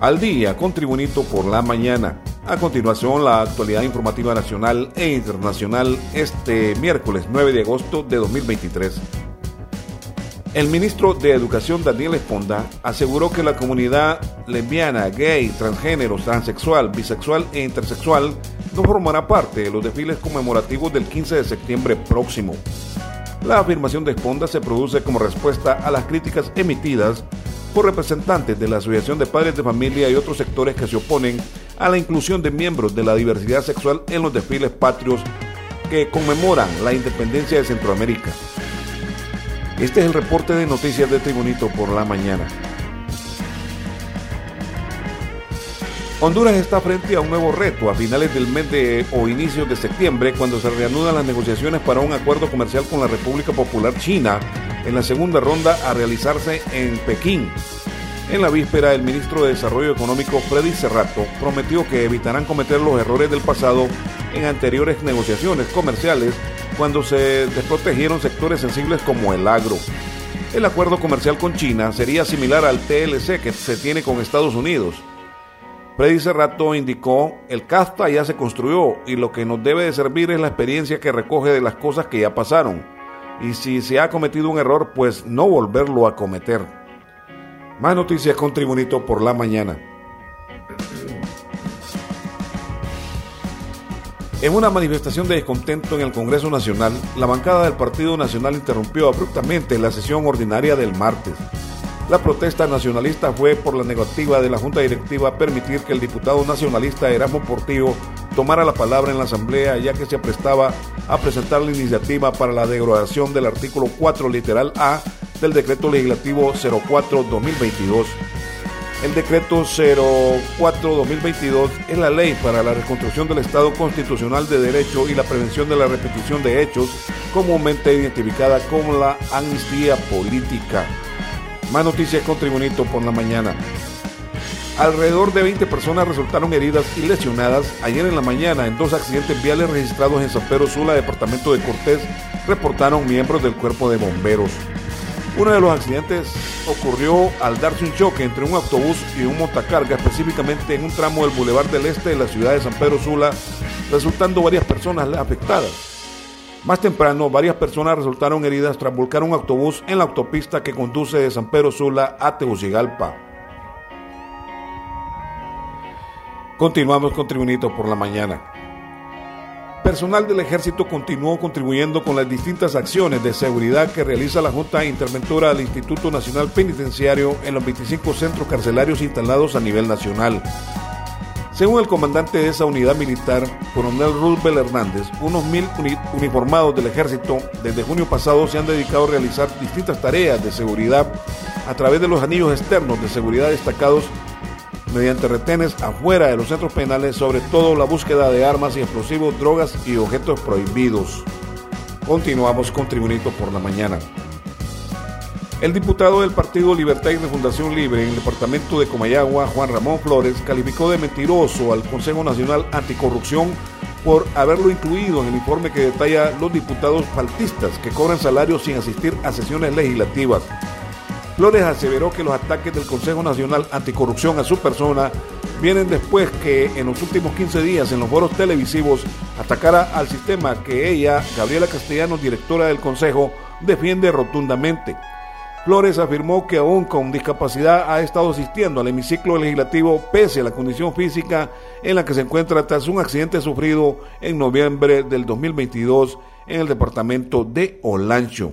Al día con Tribunito por la mañana. A continuación, la actualidad informativa nacional e internacional este miércoles 9 de agosto de 2023. El ministro de Educación Daniel Esponda aseguró que la comunidad lesbiana, gay, transgénero, transexual, bisexual e intersexual no formará parte de los desfiles conmemorativos del 15 de septiembre próximo. La afirmación de Esponda se produce como respuesta a las críticas emitidas por representantes de la Asociación de Padres de Familia y otros sectores que se oponen a la inclusión de miembros de la diversidad sexual en los desfiles patrios que conmemoran la independencia de Centroamérica. Este es el reporte de noticias de Tribunito por la mañana. Honduras está frente a un nuevo reto a finales del mes de o inicios de septiembre cuando se reanudan las negociaciones para un acuerdo comercial con la República Popular China en la segunda ronda a realizarse en Pekín. En la víspera, el ministro de Desarrollo Económico Freddy Cerrato prometió que evitarán cometer los errores del pasado en anteriores negociaciones comerciales cuando se desprotegieron sectores sensibles como el agro. El acuerdo comercial con China sería similar al TLC que se tiene con Estados Unidos. Freddy Cerrato indicó, el CAFTA ya se construyó y lo que nos debe de servir es la experiencia que recoge de las cosas que ya pasaron y si se ha cometido un error, pues no volverlo a cometer. Más noticias con Tribunito por la mañana. En una manifestación de descontento en el Congreso Nacional, la bancada del Partido Nacional interrumpió abruptamente la sesión ordinaria del martes. La protesta nacionalista fue por la negativa de la Junta Directiva a permitir que el diputado nacionalista Erasmo Portillo tomara la palabra en la Asamblea ya que se aprestaba a presentar la iniciativa para la derogación del artículo 4 literal A del decreto legislativo 04-2022. El decreto 04-2022 es la ley para la reconstrucción del Estado constitucional de derecho y la prevención de la repetición de hechos, comúnmente identificada como la amnistía política. Más noticias con Tribunito por la mañana. Alrededor de 20 personas resultaron heridas y lesionadas ayer en la mañana en dos accidentes viales registrados en San Pedro Sula, departamento de Cortés, reportaron miembros del cuerpo de bomberos. Uno de los accidentes ocurrió al darse un choque entre un autobús y un montacarga, específicamente en un tramo del Boulevard del Este de la ciudad de San Pedro Sula, resultando varias personas afectadas. Más temprano, varias personas resultaron heridas tras volcar un autobús en la autopista que conduce de San Pedro Sula a Tegucigalpa. Continuamos con Tribunito por la mañana. Personal del ejército continuó contribuyendo con las distintas acciones de seguridad que realiza la Junta Interventora del Instituto Nacional Penitenciario en los 25 centros carcelarios instalados a nivel nacional. Según el comandante de esa unidad militar, coronel Roosevelt Hernández, unos mil uniformados del ejército desde junio pasado se han dedicado a realizar distintas tareas de seguridad a través de los anillos externos de seguridad destacados mediante retenes afuera de los centros penales, sobre todo la búsqueda de armas y explosivos, drogas y objetos prohibidos. Continuamos con Tribunito por la mañana. El diputado del Partido Libertad y Refundación Libre en el departamento de Comayagua, Juan Ramón Flores, calificó de mentiroso al Consejo Nacional Anticorrupción por haberlo incluido en el informe que detalla los diputados faltistas que cobran salarios sin asistir a sesiones legislativas Flores aseveró que los ataques del Consejo Nacional Anticorrupción a su persona vienen después que en los últimos 15 días en los foros televisivos atacara al sistema que ella, Gabriela Castellanos, directora del Consejo, defiende rotundamente. Flores afirmó que aún con discapacidad ha estado asistiendo al hemiciclo legislativo pese a la condición física en la que se encuentra tras un accidente sufrido en noviembre del 2022 en el departamento de Olancho.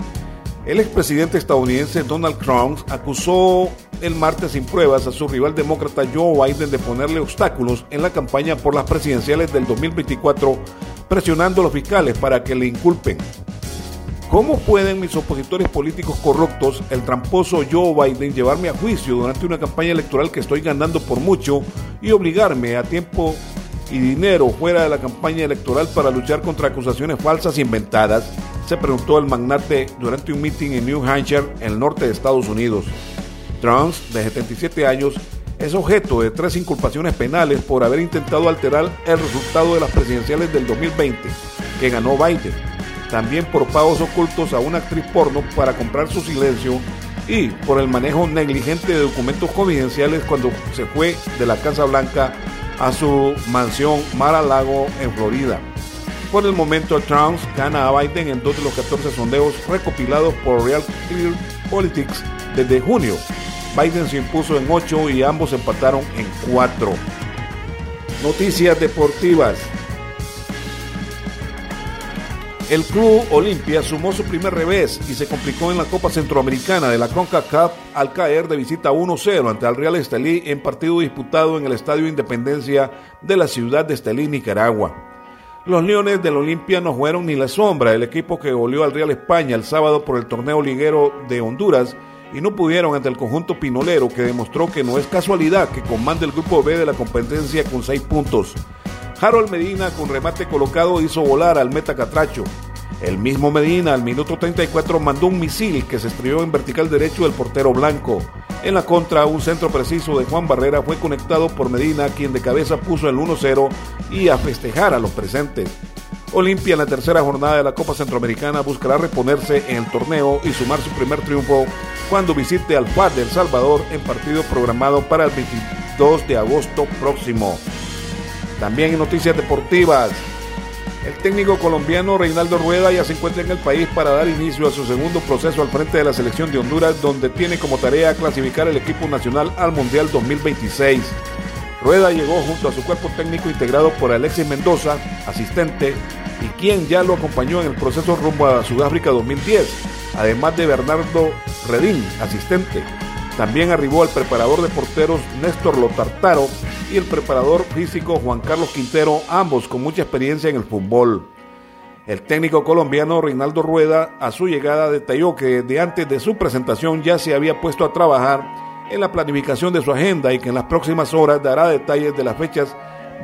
El expresidente estadounidense Donald Trump acusó el martes sin pruebas a su rival demócrata Joe Biden de ponerle obstáculos en la campaña por las presidenciales del 2024, presionando a los fiscales para que le inculpen. ¿Cómo pueden mis opositores políticos corruptos, el tramposo Joe Biden, llevarme a juicio durante una campaña electoral que estoy ganando por mucho y obligarme a tiempo y dinero fuera de la campaña electoral para luchar contra acusaciones falsas inventadas? Se preguntó el magnate durante un meeting en New Hampshire, en el norte de Estados Unidos. Trump, de 77 años, es objeto de tres inculpaciones penales por haber intentado alterar el resultado de las presidenciales del 2020, que ganó Biden. También por pagos ocultos a una actriz porno para comprar su silencio y por el manejo negligente de documentos confidenciales cuando se fue de la Casa Blanca a su mansión Mar-a-Lago en Florida. Por el momento, Trump gana a Biden en dos de los 14 sondeos recopilados por Real Clear Politics desde junio. Biden se impuso en 8 y ambos empataron en 4. Noticias deportivas. El Club Olimpia sumó su primer revés y se complicó en la Copa Centroamericana de la CONCACAF al caer de visita 1-0 ante el Real Estelí en partido disputado en el Estadio Independencia de la ciudad de Estelí, Nicaragua. Los Leones del Olimpia no fueron ni la sombra del equipo que goleó al Real España el sábado por el torneo liguero de Honduras y no pudieron ante el conjunto pinolero que demostró que no es casualidad que comande el grupo B de la competencia con seis puntos. Harold Medina con remate colocado hizo volar al meta Catracho. El mismo Medina al minuto 34 mandó un misil que se estrelló en vertical derecho del portero blanco. En la contra, un centro preciso de Juan Barrera fue conectado por Medina, quien de cabeza puso el 1-0 y a festejar a los presentes. Olimpia en la tercera jornada de la Copa Centroamericana buscará reponerse en el torneo y sumar su primer triunfo cuando visite al FAD de El Salvador en partido programado para el 22 de agosto próximo. También en noticias deportivas, el técnico colombiano Reinaldo Rueda ya se encuentra en el país para dar inicio a su segundo proceso al frente de la selección de Honduras, donde tiene como tarea clasificar el equipo nacional al Mundial 2026. Rueda llegó junto a su cuerpo técnico integrado por Alexis Mendoza, asistente, y quien ya lo acompañó en el proceso rumbo a Sudáfrica 2010, además de Bernardo Redín, asistente. También arribó el preparador de porteros Néstor Lotartaro y el preparador físico Juan Carlos Quintero, ambos con mucha experiencia en el fútbol. El técnico colombiano Reinaldo Rueda a su llegada detalló que desde antes de su presentación ya se había puesto a trabajar en la planificación de su agenda y que en las próximas horas dará detalles de las fechas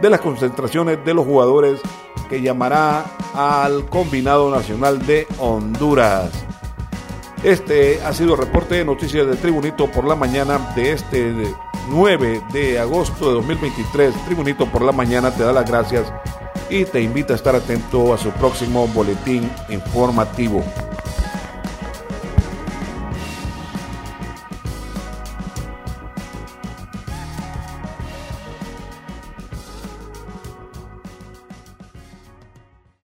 de las concentraciones de los jugadores que llamará al combinado nacional de Honduras. Este ha sido el reporte de noticias de Tribunito por la mañana de este 9 de agosto de 2023. Tribunito por la mañana te da las gracias y te invita a estar atento a su próximo boletín informativo.